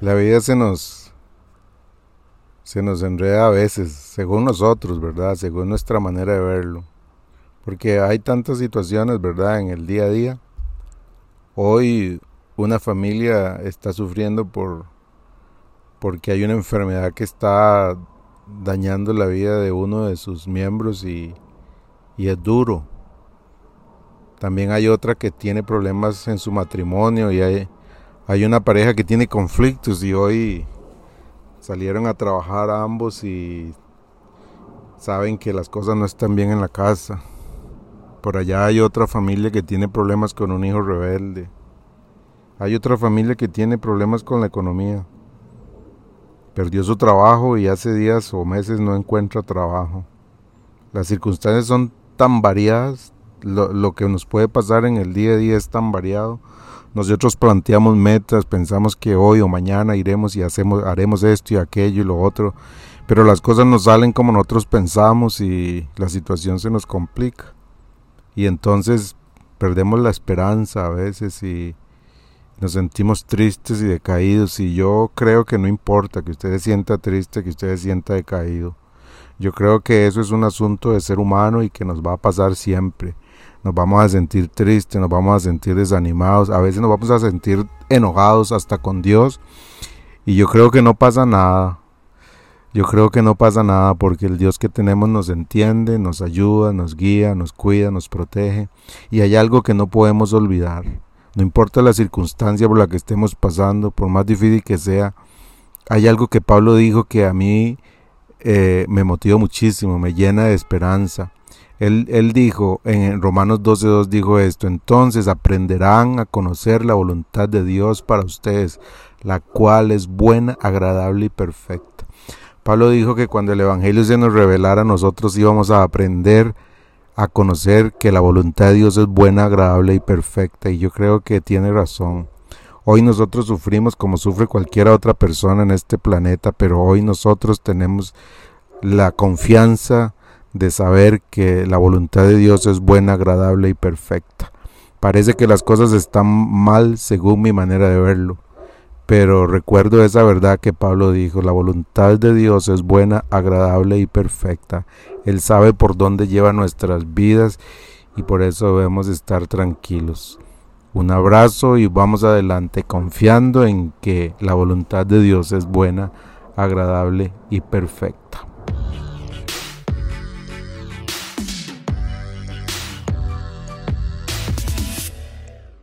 La vida se nos se nos enreda a veces, según nosotros, ¿verdad? Según nuestra manera de verlo. Porque hay tantas situaciones, ¿verdad? En el día a día. Hoy una familia está sufriendo por porque hay una enfermedad que está dañando la vida de uno de sus miembros y, y es duro. También hay otra que tiene problemas en su matrimonio y hay, hay una pareja que tiene conflictos y hoy salieron a trabajar ambos y saben que las cosas no están bien en la casa. Por allá hay otra familia que tiene problemas con un hijo rebelde. Hay otra familia que tiene problemas con la economía. Perdió su trabajo y hace días o meses no encuentra trabajo. Las circunstancias son tan variadas, lo, lo que nos puede pasar en el día a día es tan variado nosotros planteamos metas, pensamos que hoy o mañana iremos y hacemos, haremos esto y aquello y lo otro, pero las cosas no salen como nosotros pensamos y la situación se nos complica. Y entonces perdemos la esperanza a veces y nos sentimos tristes y decaídos y yo creo que no importa que usted se sienta triste, que usted se sienta decaído. Yo creo que eso es un asunto de ser humano y que nos va a pasar siempre nos vamos a sentir tristes, nos vamos a sentir desanimados, a veces nos vamos a sentir enojados hasta con Dios. Y yo creo que no pasa nada. Yo creo que no pasa nada porque el Dios que tenemos nos entiende, nos ayuda, nos guía, nos cuida, nos protege. Y hay algo que no podemos olvidar. No importa la circunstancia por la que estemos pasando, por más difícil que sea, hay algo que Pablo dijo que a mí eh, me motiva muchísimo, me llena de esperanza. Él, dijo, en Romanos 12.2 dijo esto, entonces aprenderán a conocer la voluntad de Dios para ustedes, la cual es buena, agradable y perfecta. Pablo dijo que cuando el Evangelio se nos revelara, nosotros íbamos a aprender a conocer que la voluntad de Dios es buena, agradable y perfecta. Y yo creo que tiene razón. Hoy nosotros sufrimos como sufre cualquier otra persona en este planeta, pero hoy nosotros tenemos la confianza de saber que la voluntad de Dios es buena, agradable y perfecta. Parece que las cosas están mal según mi manera de verlo, pero recuerdo esa verdad que Pablo dijo, la voluntad de Dios es buena, agradable y perfecta. Él sabe por dónde lleva nuestras vidas y por eso debemos estar tranquilos. Un abrazo y vamos adelante confiando en que la voluntad de Dios es buena, agradable y perfecta.